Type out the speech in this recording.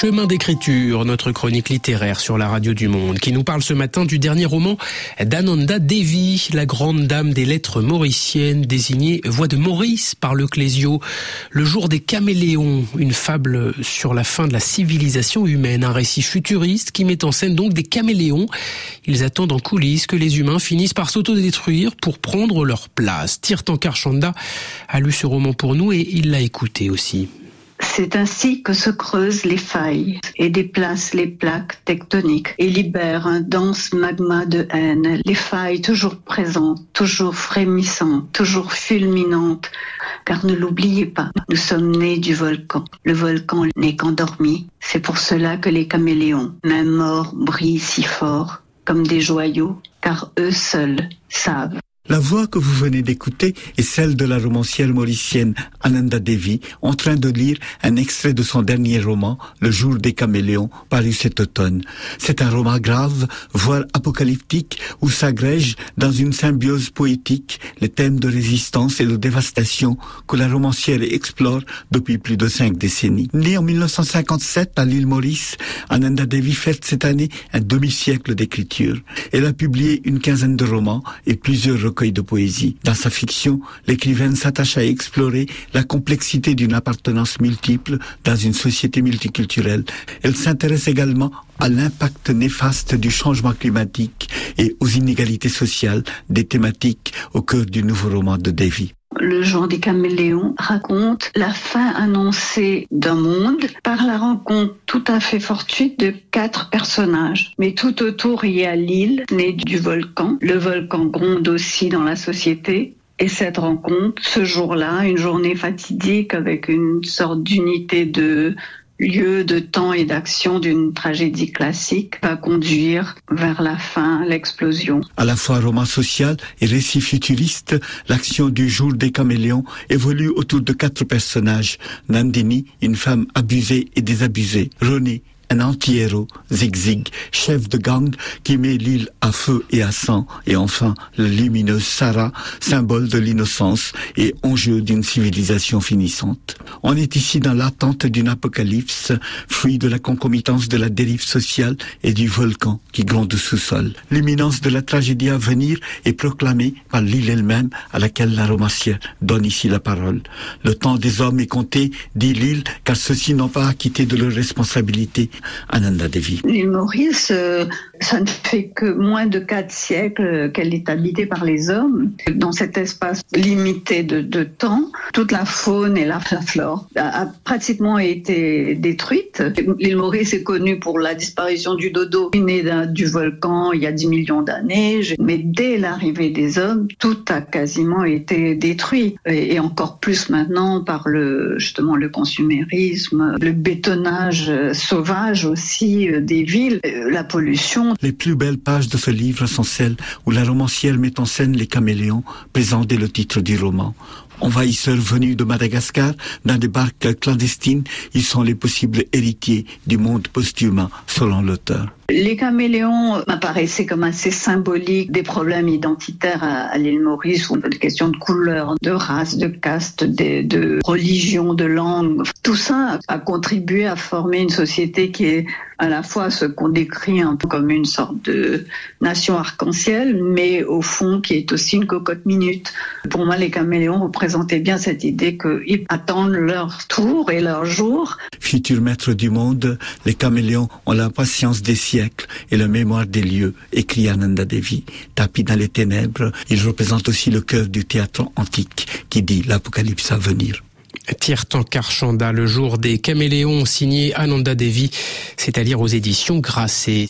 Chemin d'écriture, notre chronique littéraire sur la radio du monde, qui nous parle ce matin du dernier roman d'Ananda Devi, la grande dame des lettres mauriciennes, désignée voix de Maurice par le Clésio. Le jour des caméléons, une fable sur la fin de la civilisation humaine, un récit futuriste qui met en scène donc des caméléons. Ils attendent en coulisses que les humains finissent par s'autodétruire pour prendre leur place. Tirtankar Chanda a lu ce roman pour nous et il l'a écouté aussi. C'est ainsi que se creusent les failles et déplacent les plaques tectoniques et libèrent un dense magma de haine. Les failles toujours présentes, toujours frémissantes, toujours fulminantes. Car ne l'oubliez pas, nous sommes nés du volcan. Le volcan n'est qu'endormi. C'est pour cela que les caméléons, même morts, brillent si fort, comme des joyaux, car eux seuls savent la voix que vous venez d'écouter est celle de la romancière mauricienne Ananda Devi, en train de lire un extrait de son dernier roman, Le jour des caméléons, paru cet automne. C'est un roman grave, voire apocalyptique, où s'agrègent dans une symbiose poétique les thèmes de résistance et de dévastation que la romancière explore depuis plus de cinq décennies. Née en 1957 à l'île Maurice, Ananda Devi fête cette année un demi-siècle d'écriture. Elle a publié une quinzaine de romans et plusieurs Dans sa fiction, l'écrivaine s'attache à explorer la complexité d'une appartenance multiple dans une société multiculturelle. Elle s'intéresse également à l'impact néfaste du changement climatique et aux inégalités sociales, des thématiques au cœur du nouveau roman de Davy. Le genre des caméléons raconte la fin annoncée d'un monde par la rencontre tout à fait fortuite de quatre personnages. Mais tout autour, il y a l'île née du volcan. Le volcan gronde aussi dans la société. Et cette rencontre, ce jour-là, une journée fatidique avec une sorte d'unité de lieu de temps et d'action d'une tragédie classique va conduire vers la fin, l'explosion. À la fois roman social et récit futuriste, l'action du jour des caméléons évolue autour de quatre personnages. Nandini, une femme abusée et désabusée. René, un anti-héros, Zigzig, chef de gang qui met l'île à feu et à sang, et enfin la lumineuse Sarah, symbole de l'innocence et enjeu d'une civilisation finissante. On est ici dans l'attente d'une apocalypse, fruit de la concomitance de la dérive sociale et du volcan qui gronde sous-sol. L'imminence de la tragédie à venir est proclamée par l'île elle-même à laquelle la romancière donne ici la parole. Le temps des hommes est compté, dit l'île, car ceux-ci n'ont pas acquitté de leurs responsabilités Ananda Devi. L'île Maurice, euh, ça ne fait que moins de quatre siècles qu'elle est habitée par les hommes. Dans cet espace limité de, temps, toute la faune et la, flore a, pratiquement été détruite. L'île Maurice est connue pour la disparition du dodo, né du volcan il y a 10 millions d'années. Mais dès l'arrivée des hommes, tout a quasiment été détruit. Et, encore plus maintenant par justement, le consumérisme, le bétonnage sauvage aussi euh, des villes, euh, la pollution. Les plus belles pages de ce livre sont celles où la romancière met en scène les caméléons, présents dès le titre du roman. Envahisseurs venus de Madagascar dans des barques clandestines, ils sont les possibles héritiers du monde post-humain, selon l'auteur. Les caméléons m'apparaissaient comme assez symboliques des problèmes identitaires à, l'île Maurice, ou des questions de couleur, de race, de caste, de, de religion, de langue. Tout ça a contribué à former une société qui est à la fois ce qu'on décrit un peu comme une sorte de nation arc-en-ciel, mais au fond qui est aussi une cocotte minute. Pour moi, les caméléons représentaient bien cette idée qu'ils attendent leur tour et leur jour. Futur maître du monde, les caméléons ont la patience des siècles et la mémoire des lieux, écrit Ananda Devi. Tapis dans les ténèbres, il représente aussi le cœur du théâtre antique qui dit l'apocalypse à venir. Tirtankar Chanda, le jour des caméléons signé Ananda Devi, c'est à lire aux éditions Grasset.